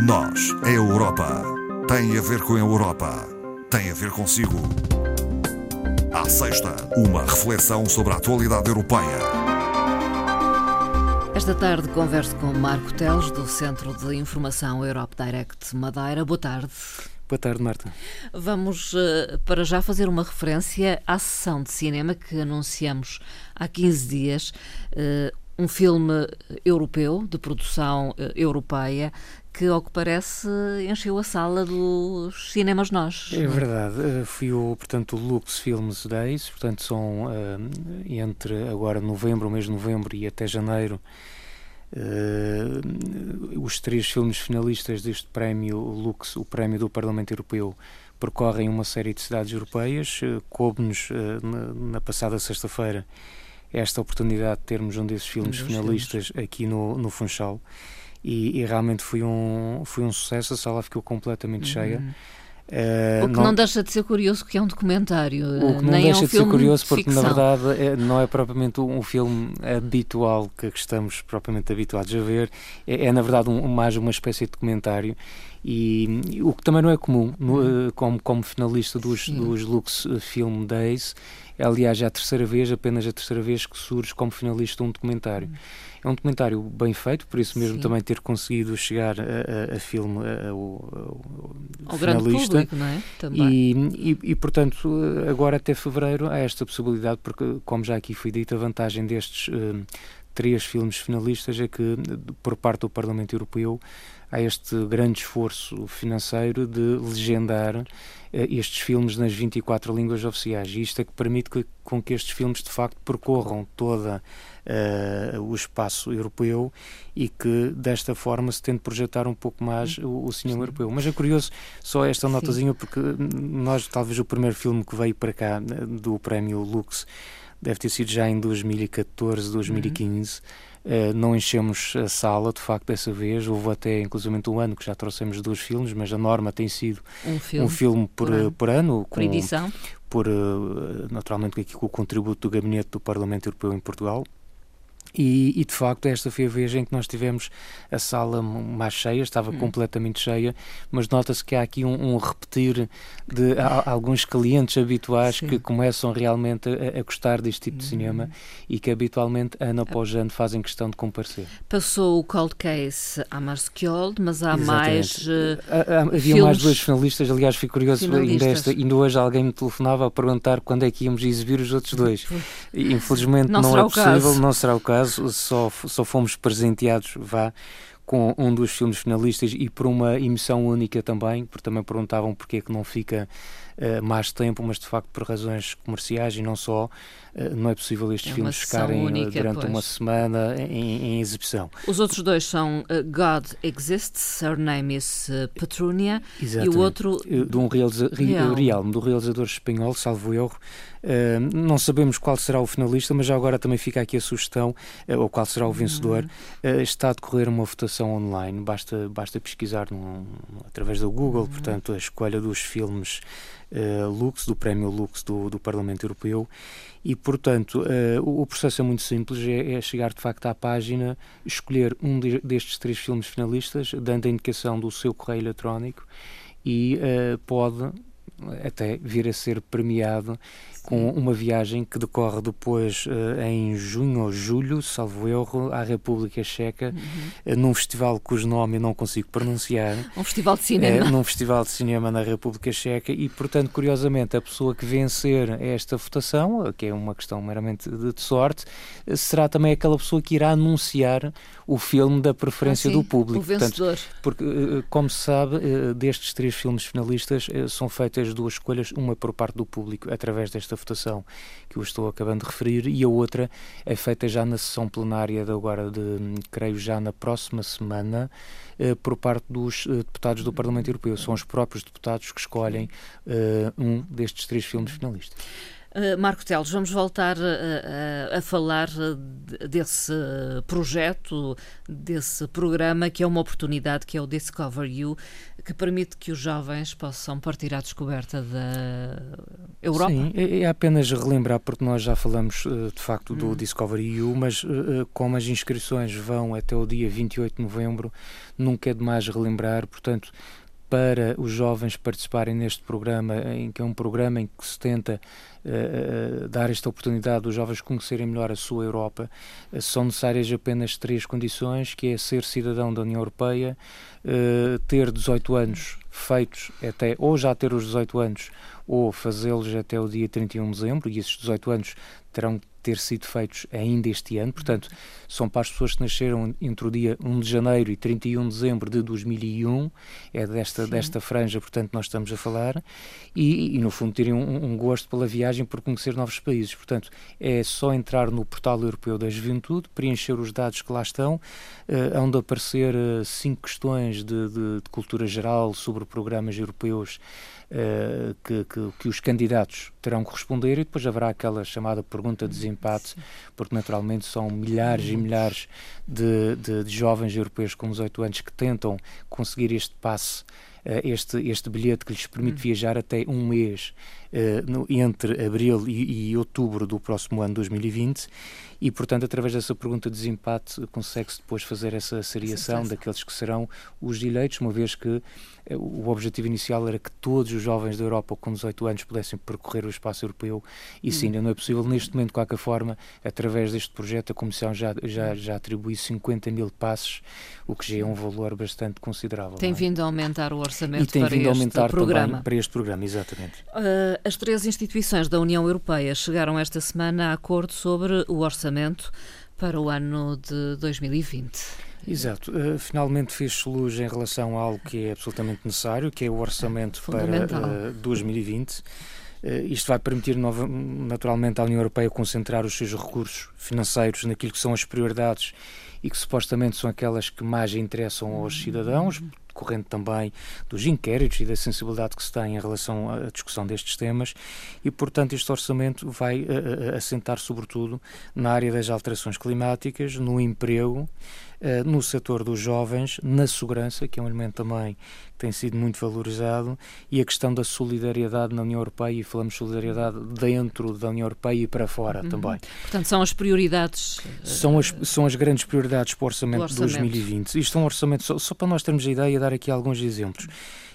Nós, a Europa, tem a ver com a Europa, tem a ver consigo. À sexta, uma reflexão sobre a atualidade europeia. Esta tarde converso com Marco Teles, do Centro de Informação Europe Direct Madeira. Boa tarde. Boa tarde, Marta. Vamos uh, para já fazer uma referência à sessão de cinema que anunciamos há 15 dias. Uh, um filme europeu, de produção uh, europeia, que, ao que parece, encheu a sala dos cinemas nós. É verdade. Fui o, portanto, o Lux Films Days, portanto, são entre agora novembro, o mês de novembro e até janeiro, Uh, os três filmes finalistas deste prémio Lux, o prémio do Parlamento Europeu, percorrem uma série de cidades europeias. Uh, Coube-nos uh, na, na, passada sexta-feira esta oportunidade de termos um desses filmes finalistas filmes. aqui no, no Funchal e, e, realmente foi um, foi um sucesso. A sala ficou completamente uhum. cheia. Uh, o que não, não, deixa de ser curioso que é um documentário. O que não nem deixa é um de ser curioso porque na verdade é, não é propriamente um filme habitual que estamos propriamente habituados a ver. É, é na verdade um, mais uma espécie de documentário e, e, o que também não é comum no, uhum. como, como finalista dos, dos Lux Film Days. É, aliás, já a terceira vez, apenas a terceira vez que surge como finalista um documentário. Uhum. É um documentário bem feito, por isso mesmo Sim. também ter conseguido chegar a, a, a filme ao grande público, não é? Também. E, e, e, portanto, agora até fevereiro há esta possibilidade, porque, como já aqui foi dito, a vantagem destes uh, três filmes finalistas é que, por parte do Parlamento Europeu, há este grande esforço financeiro de legendar uh, estes filmes nas 24 línguas oficiais. E isto é que permite que, com que estes filmes, de facto, percorram toda uh, o espaço europeu e que desta forma se tente projetar um pouco mais o, o cinema Sim. europeu. Mas é curioso só esta notazinha porque nós talvez o primeiro filme que veio para cá do prémio Lux deve ter sido já em 2014, 2015. Uhum. Uh, não enchemos a sala, de facto, dessa vez. Houve até, inclusive, um ano que já trouxemos dois filmes, mas a norma tem sido um filme, um filme por, por, ano, por ano com, por edição. Por, uh, naturalmente, aqui com o contributo do Gabinete do Parlamento Europeu em Portugal. E, e, de facto, esta foi a vez em que nós tivemos a sala mais cheia, estava hum. completamente cheia, mas nota-se que há aqui um, um repetir de a, alguns clientes habituais Sim. que começam realmente a, a, gostar deste tipo de hum. cinema e que habitualmente, ano após ano, fazem questão de comparecer. Passou o Cold Case à Marskjold, mas há Exatamente. mais. Uh, havia filmes... mais dois finalistas, aliás, fui curioso, ainda, esta, ainda hoje alguém me telefonava a perguntar quando é que íamos exibir os outros dois. Infelizmente não, não é possível, não será o caso caso, só, só fomos presenteados, vá, com um dos filmes finalistas e por uma emissão única também, porque também perguntavam porque é que não fica uh, mais tempo, mas de facto por razões comerciais e não só, uh, não é possível estes é filmes ficarem única, durante pois. uma semana em, em, exibição. Os outros dois são uh, God Exists, Her Name is Petrunia, Exatamente. e o outro... De um realiza real. real, do realizador espanhol, salvo erro, Uh, não sabemos qual será o finalista, mas já agora também fica aqui a sugestão, uh, ou qual será o vencedor. Uh, está a decorrer uma votação online, basta, basta pesquisar num, através do Google, uhum. portanto, a escolha dos filmes uh, Lux, do Prémio Lux do, do Parlamento Europeu. E, portanto, uh, o, processo é muito simples: é, é, chegar de facto à página, escolher um de, destes três filmes finalistas, dando a indicação do seu correio eletrónico e pode até vir a ser premiado com uma viagem que decorre depois uh, em junho ou julho, salvo erro, à República Checa, uhum. uh, num festival cujo nome eu não consigo pronunciar. Um festival de cinema. Uh, num festival de cinema na República Checa e, portanto, curiosamente, a pessoa que vencer esta votação, que é uma questão meramente de, de sorte, será também aquela pessoa que irá anunciar o filme da preferência ah, sim, do público. O vencedor. Portanto, porque, como se sabe, destes três filmes finalistas são feitas duas escolhas, uma por parte do público, através desta votação que eu estou acabando de referir, e a outra é feita já na sessão plenária de agora, de, creio já na próxima semana, eh, por parte dos eh, deputados do Parlamento Europeu. São os próprios deputados que escolhem eh, um destes três filmes finalistas. Uh, Marco Teles, vamos voltar a, a, falar desse projeto, desse programa que é uma oportunidade, que é o Discover You, que permite que os jovens possam partir à descoberta da Europa. Sim, é, é apenas relembrar, porque nós já falamos de facto do hum. Discover You, mas como as inscrições vão até o dia 28 de novembro, nunca é demais relembrar, portanto, para os jovens participarem neste programa, em que é um programa em que se tenta uh, dar esta oportunidade dos jovens conhecerem melhor a sua Europa, uh, são necessárias apenas três condições, que é ser cidadão da União Europeia, uh, ter 18 anos feitos até, ou já ter os 18 anos, ou fazê-los até o dia 31 de dezembro, e esses 18 anos terão ter sido feitos ainda este ano, portanto, são para as pessoas que nasceram entre o dia 1 de janeiro e 31 de dezembro de 2001, é desta, desta franja, portanto, nós estamos a falar, e, e no fundo terem um, um, gosto pela viagem por conhecer novos países. Portanto, é só entrar no portal europeu da juventude, preencher os dados que lá estão, uh, onde aparecer uh, cinco questões de, de, de cultura geral sobre programas europeus uh, que, que, que, os candidatos terão que responder e depois haverá aquela chamada pergunta de desempate, porque naturalmente são milhares e milhares de, de, de jovens europeus com 18 anos que tentam conseguir este passe uh, este, este bilhete que lhes permite hum. viajar até um mês uh, no, entre abril e, e, outubro do próximo ano 2020 e, portanto, através dessa pergunta de desempate consegue-se depois fazer essa seriação daqueles que serão os eleitos, uma vez que eh, o objetivo inicial era que todos os jovens da Europa com 18 anos pudessem percorrer o espaço europeu e sim, ainda não é possível. Neste momento, de qualquer forma, através deste projeto, a Comissão já, já, já atribui 50 mil passes, o que já é um valor bastante considerável. Tem é? vindo a aumentar o orçamento e tem para vindo a aumentar programa. para este programa, exatamente. Uh, as três instituições da União Europeia chegaram esta semana a acordo sobre o orçamento para o ano de 2020. Exato. Uh, finalmente fez-se luz em relação a algo que é absolutamente necessário, que é o orçamento para uh, 2020. Uh, isto vai permitir nova, naturalmente à União Europeia concentrar os seus recursos financeiros naquilo que são as prioridades e que supostamente são aquelas que mais interessam aos cidadãos, decorrente também dos inquéritos e da sensibilidade que se tem em relação à discussão destes temas e, portanto, este orçamento vai uh, assentar sobretudo na área das alterações climáticas, no emprego, no setor dos jovens, na segurança, que é um elemento também que tem sido muito valorizado, e a questão da solidariedade na União Europeia, e falamos de solidariedade dentro da União Europeia e para fora uhum. também. Portanto, são as prioridades. São as, são as grandes prioridades para o orçamento, orçamento. de 2020. Isto é um orçamento, só, só para nós termos a ideia, dar aqui alguns exemplos.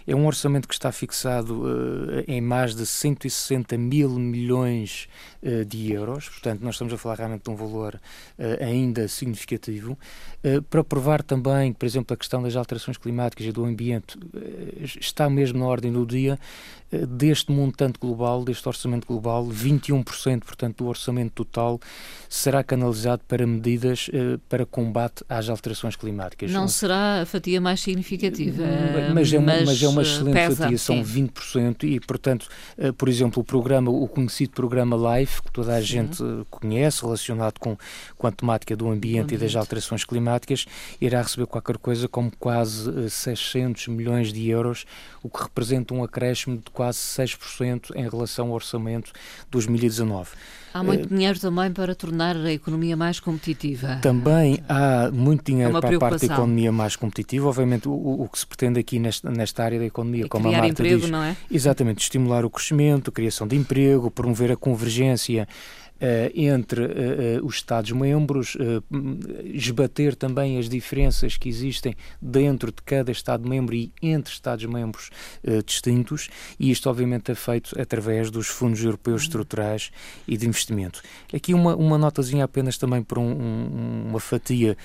É um orçamento que está fixado uh, em mais de 160 mil milhões uh, de euros, portanto, nós estamos a falar realmente de um valor uh, ainda significativo. para provar também por exemplo, a questão das alterações climáticas e do ambiente está mesmo na ordem do dia, deste montante global, deste orçamento global, 21%, portanto, do orçamento total será canalizado para medidas para combate às alterações climáticas. Não será a fatia mais significativa, mas é uma, mas, mas é uma excelente pesa, fatia, são sim. 20% e, portanto, uh, por exemplo, o programa, o conhecido programa LIFE, que toda a sim. gente conhece, relacionado com, com a temática do ambiente, ambiente, e das alterações climáticas, irá receber qualquer coisa como quase uh, eh, 600 milhões de euros, o que representa um acréscimo de quase 6% em relação ao orçamento de 2019. Há muito dinheiro também para tornar a economia mais competitiva. Também há muito dinheiro é para a parte da economia mais competitiva. Obviamente, o, o que se pretende aqui nesta, nesta área da economia, e como a Marta emprego, diz, não é? exatamente, estimular o crescimento, a criação de emprego, promover a convergência entre eh, eh, os Estados-membros, esbater também as diferenças que existem dentro de cada Estado-membro e entre Estados-membros distintos, e isto obviamente é feito através dos fundos europeus uhum. estruturais e de investimento. Aqui uma, uma notazinha apenas também para um, um, uma fatia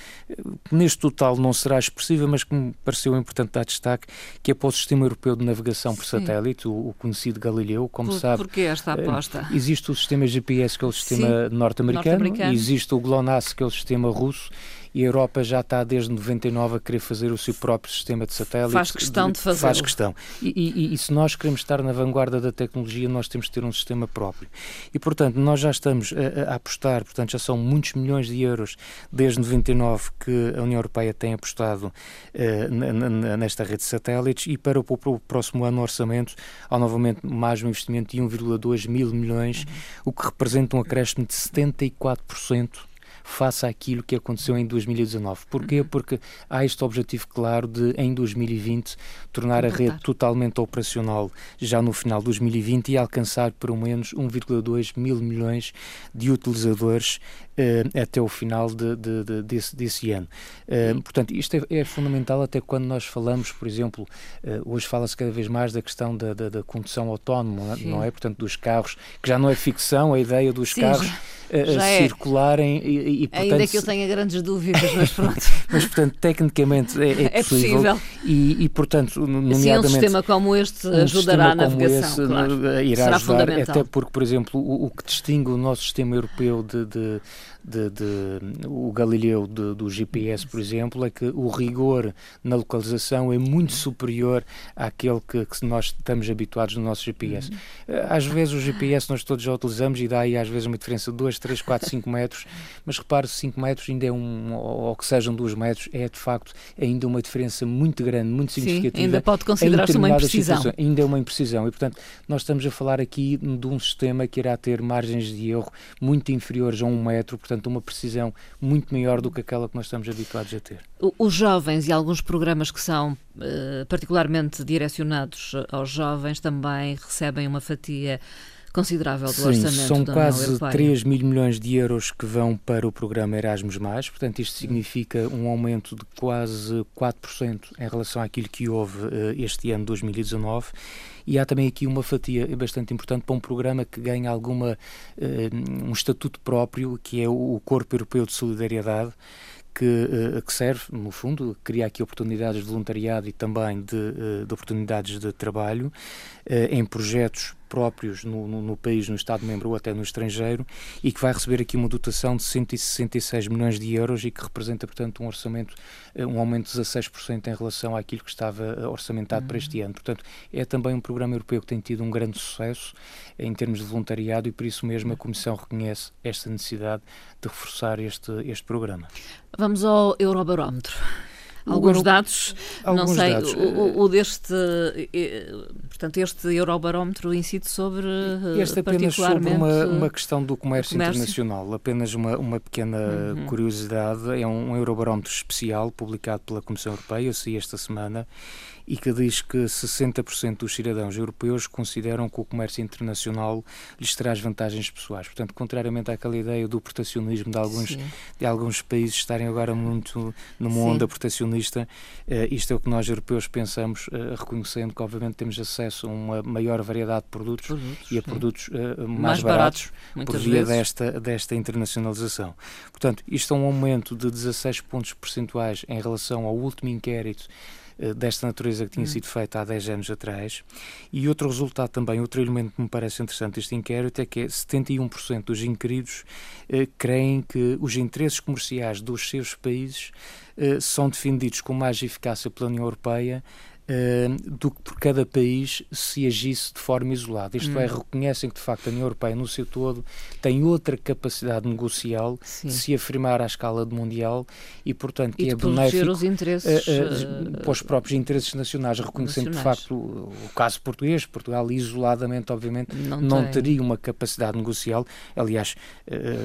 que neste total não será expressiva, mas que me pareceu importante dar destaque, que é para o Sistema Europeu de Navegação por Sim. Satélite, o, o, conhecido Galileu, como por, sabe. Porquê esta aposta? Existe o sistema GPS que eles sistema norte-americano, norte existe o GLONASS, que é o sistema russo, e a Europa já está desde 99 a querer fazer o seu próprio sistema de satélites. Faz questão de fazer. Faz questão. E, e, e, se nós queremos estar na vanguarda da tecnologia, nós temos que ter um sistema próprio. E, portanto, nós já estamos a, a apostar, portanto, já são muitos milhões de euros desde 99 que a União Europeia tem apostado uh, nesta rede de satélites e para o, para o, próximo ano orçamento há novamente mais um investimento de 1,2 mil milhões, uhum. o que representa um acréscimo de 74% face àquilo que aconteceu em 2019. Porquê? Uhum. Porque há este objetivo claro de, em 2020, tornar a rede totalmente operacional já no final de 2020 e alcançar pelo menos 1,2 mil milhões de utilizadores uh, até o final de, de, de, desse, desse, ano. Uh, portanto, isto é, é, fundamental até quando nós falamos, por exemplo, uh, hoje fala-se cada vez mais da questão da, da, da condução autónoma, Sim. não é? Portanto, dos carros, que já não é ficção, a ideia dos Sim, carros é. circularem e, e portanto, Ainda que eu tenha grandes dúvidas, mas pronto. mas, portanto, tecnicamente é, é, é possível. E, e, portanto, nomeadamente... Sim, um sistema como este um ajudará a navegação, claro. irá Será ajudar, até porque, por exemplo, o, o, que distingue o nosso sistema europeu de, de de, de, o Galileu do GPS, por exemplo, é que o rigor na localização é muito superior àquele que, que nós estamos habituados no nosso GPS. Uhum. Às vezes o GPS nós todos já utilizamos e dá aí às vezes uma diferença de 2, 3, 4, 5 metros, mas repare, 5 metros ainda é um, ou que sejam 2 metros, é de facto ainda uma diferença muito grande, muito significativa. Sim, ainda pode considerar-se uma imprecisão. Ainda é uma imprecisão e, portanto, nós estamos a falar aqui de um sistema que irá ter margens de erro muito inferiores a um metro, portanto, uma precisão muito maior do que aquela que nós estamos habituados a ter. Os jovens e alguns programas que são uh, particularmente direcionados aos jovens também recebem uma fatia considerável do Sim, orçamento são da quase 3 mil milhões de euros que vão para o programa Erasmus+, portanto isto significa um aumento de quase 4% em relação àquilo que houve uh, este ano 2019 e há também aqui uma fatia bastante importante para um programa que ganha alguma uh, um estatuto próprio, que é o Corpo Europeu de Solidariedade, que, uh, que, serve, no fundo, cria aqui oportunidades de voluntariado e também de, de oportunidades de trabalho em projetos próprios no, no, no, país, no Estado-membro ou até no estrangeiro, e que vai receber aqui uma dotação de 166 milhões de euros e que representa, portanto, um orçamento, eh, um aumento de 16% em relação àquilo que estava eh, orçamentado uhum. para este ano. Portanto, é também um programa europeu que tem tido um grande sucesso em termos de voluntariado e por isso mesmo a Comissão reconhece esta necessidade de reforçar este, este programa. Vamos ao Eurobarómetro alguns dados, alguns não sei, dados. O, o, deste, portanto, este Eurobarómetro incide sobre Este apenas sobre uma, uma questão do comércio, comércio, internacional, apenas uma, uma pequena uhum. curiosidade, é um, um Eurobarómetro especial publicado pela Comissão Europeia, eu sei esta semana, e que diz que 60% dos cidadãos europeus consideram que o comércio internacional lhes traz vantagens pessoais. Portanto, contrariamente àquela ideia do protecionismo de alguns, de alguns países estarem agora muito numa Sim. onda protecionista, uh, isto é o que nós europeus pensamos, uh, reconhecendo que obviamente temos acesso a uma maior variedade de produtos, produtos e a produtos uh, mais, mais, baratos, baratos por via desta, desta internacionalização. Portanto, isto é um aumento de 16 pontos percentuais em relação ao último inquérito eh, desta natureza que tinha hum. sido feita há 10 anos atrás. E outro resultado também, outro elemento que me parece interessante deste inquérito é que 71% dos inquiridos eh, creem que os interesses comerciais dos seus países eh, são defendidos com mais eficácia pela União Europeia do que por cada país se agisse de forma isolada. Isto é, hum. é, reconhecem que de facto a União Europeia no seu todo tem outra capacidade negocial Sim. de se afirmar à escala mundial e, portanto, e que é benéfico os interesses, uh, uh, para os próprios interesses nacionais, reconhecendo nacionais. de facto o, o, caso português, Portugal isoladamente, obviamente, não, não teria uma capacidade negocial. Aliás,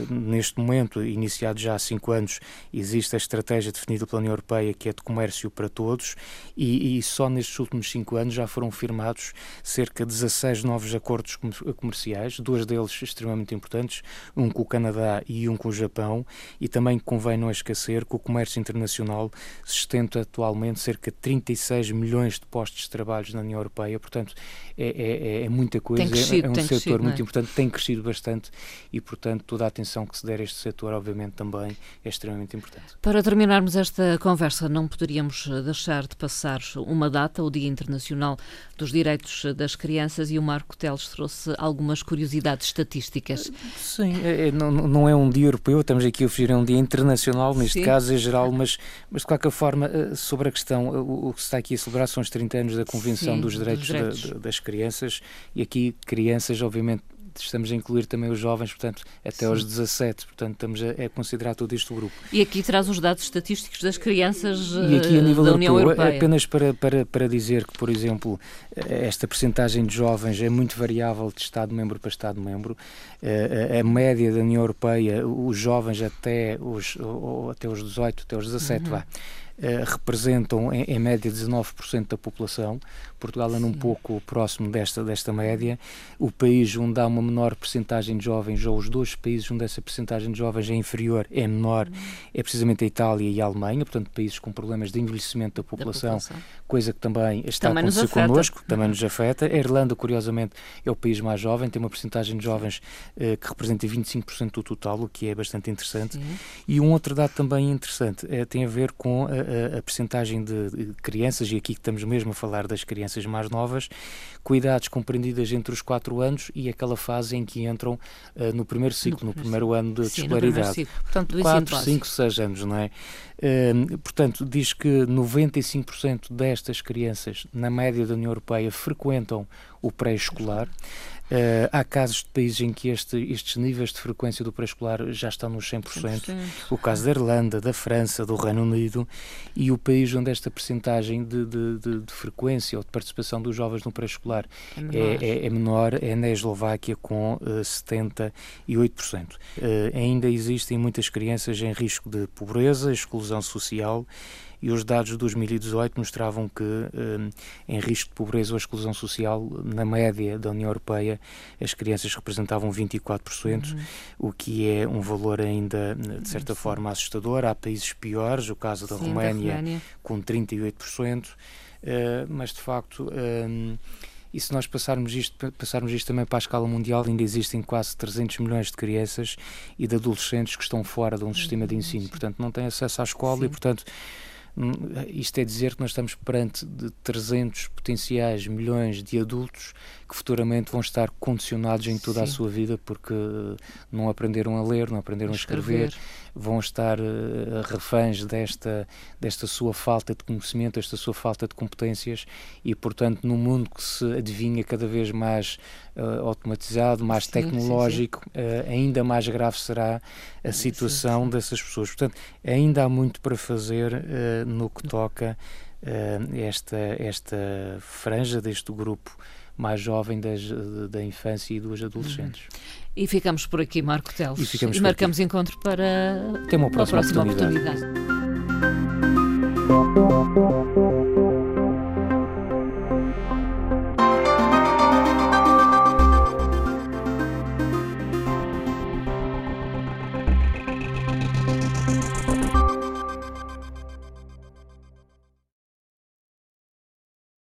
neste momento, iniciado já há cinco anos, existe a estratégia definida pela União Europeia que é de comércio para todos e, e só nestes últimos cinco anos já foram firmados cerca de 16 novos acordos comerciais, dois deles extremamente importantes, um com o Canadá e um com o Japão, e também convém não esquecer que o comércio internacional sustenta atualmente cerca de 36 milhões de postos de trabalho na União Europeia, portanto é, é, é, é muita coisa, crescido, é, um setor crescido, muito é? importante, tem crescido bastante e, portanto, toda a atenção que se der a este setor, obviamente, também é extremamente importante. Para terminarmos esta conversa, não poderíamos deixar de passar uma data data, o Dia Internacional dos Direitos das Crianças, e o Marco Teles trouxe algumas curiosidades estatísticas. Sim, é, é não, não é um dia europeu, estamos aqui a fugir a um dia internacional, neste Sim. caso é geral, mas, mas de qualquer forma, eh, sobre a questão, o, o que se está aqui a celebrar são os 30 anos da Convenção Sim, dos Direitos, dos direitos. Da, das Crianças, e aqui crianças, obviamente, estamos a incluir também os jovens, portanto, até Sim. aos 17, portanto, estamos a, a, considerar todo este grupo. E aqui traz os dados estatísticos das crianças e aqui, a nível da União Europeia. Apenas para, para, para dizer que, por exemplo, esta percentagem de jovens é muito variável de Estado-membro para Estado-membro. A, a, média da União Europeia, os jovens até os, até os 18, até os 17, uhum. vá eh, representam em, em, média 19% da população. Portugal anda um pouco próximo desta, desta média. O país onde há uma menor percentagem de jovens, ou os dois países onde essa percentagem de jovens é inferior, é menor, uhum. é precisamente a Itália e a Alemanha, portanto, países com problemas de envelhecimento da população, da população. coisa que também está também a acontecer connosco, também nos afeta. A Irlanda, curiosamente, é o país mais jovem, tem uma percentagem de jovens eh, que representa 25% do total, o que é bastante interessante. Sim. E um outro dado também interessante eh, tem a ver com a, a, percentagem de, de crianças, e aqui estamos mesmo a falar das crianças mais novas, com idades compreendidas entre os 4 anos e aquela fase em que entram uh, no primeiro ciclo, no, no primeiro ano de sim, escolaridade. Portanto, 4, 5, 6 anos, não é? Uh, portanto, diz que 95% destas crianças, na média da União Europeia, frequentam o pré-escolar. Uh, há casos de países em que este, estes níveis de frequência do pré-escolar já estão nos 100%. 100%. O caso da Irlanda, da França, do Reino Unido. E o país onde esta percentagem de, de, de, de frequência ou de participação dos jovens no pré-escolar é menor. É, é, é, menor é na Eslováquia com uh, eh, 78%. Uh, ainda existem muitas crianças em risco de pobreza, exclusão social e os dados de 2018 mostravam que eh, em risco de pobreza ou exclusão social, na média da União Europeia, as crianças representavam 24%, uhum. o que é um valor ainda, de certa Sim. forma, assustador. Há países piores, o caso da, Sim, Roménia, da Roménia, com 38%, eh, mas de facto. Eh, e se nós passarmos isto, passarmos isto também para a escala mundial, ainda existem quase 300 milhões de crianças e de adolescentes que estão fora de um sistema de ensino, portanto não têm acesso à escola Sim. e, portanto, Hum, isto é dizer que nós estamos perante de 300 potenciais milhões de adultos que futuramente vão estar condicionados em toda Sim. a sua vida porque não aprenderam a ler, não aprenderam a escrever, escrever vão estar uh, reféns desta, desta sua falta de conhecimento, desta sua falta de competências e, portanto, num mundo que se adivinha cada vez mais uh, automatizado, mais sim, tecnológico, sim, sim. Uh, ainda mais grave será a situação dessas pessoas. Portanto, ainda há muito para fazer no que toca esta, esta franja deste grupo mais jovem das, da infância e dos adolescentes. Uhum. E ficamos por aqui, Marco Teles. E, e marcamos aqui. encontro para Tem uma próxima, uma próxima oportunidade. oportunidade.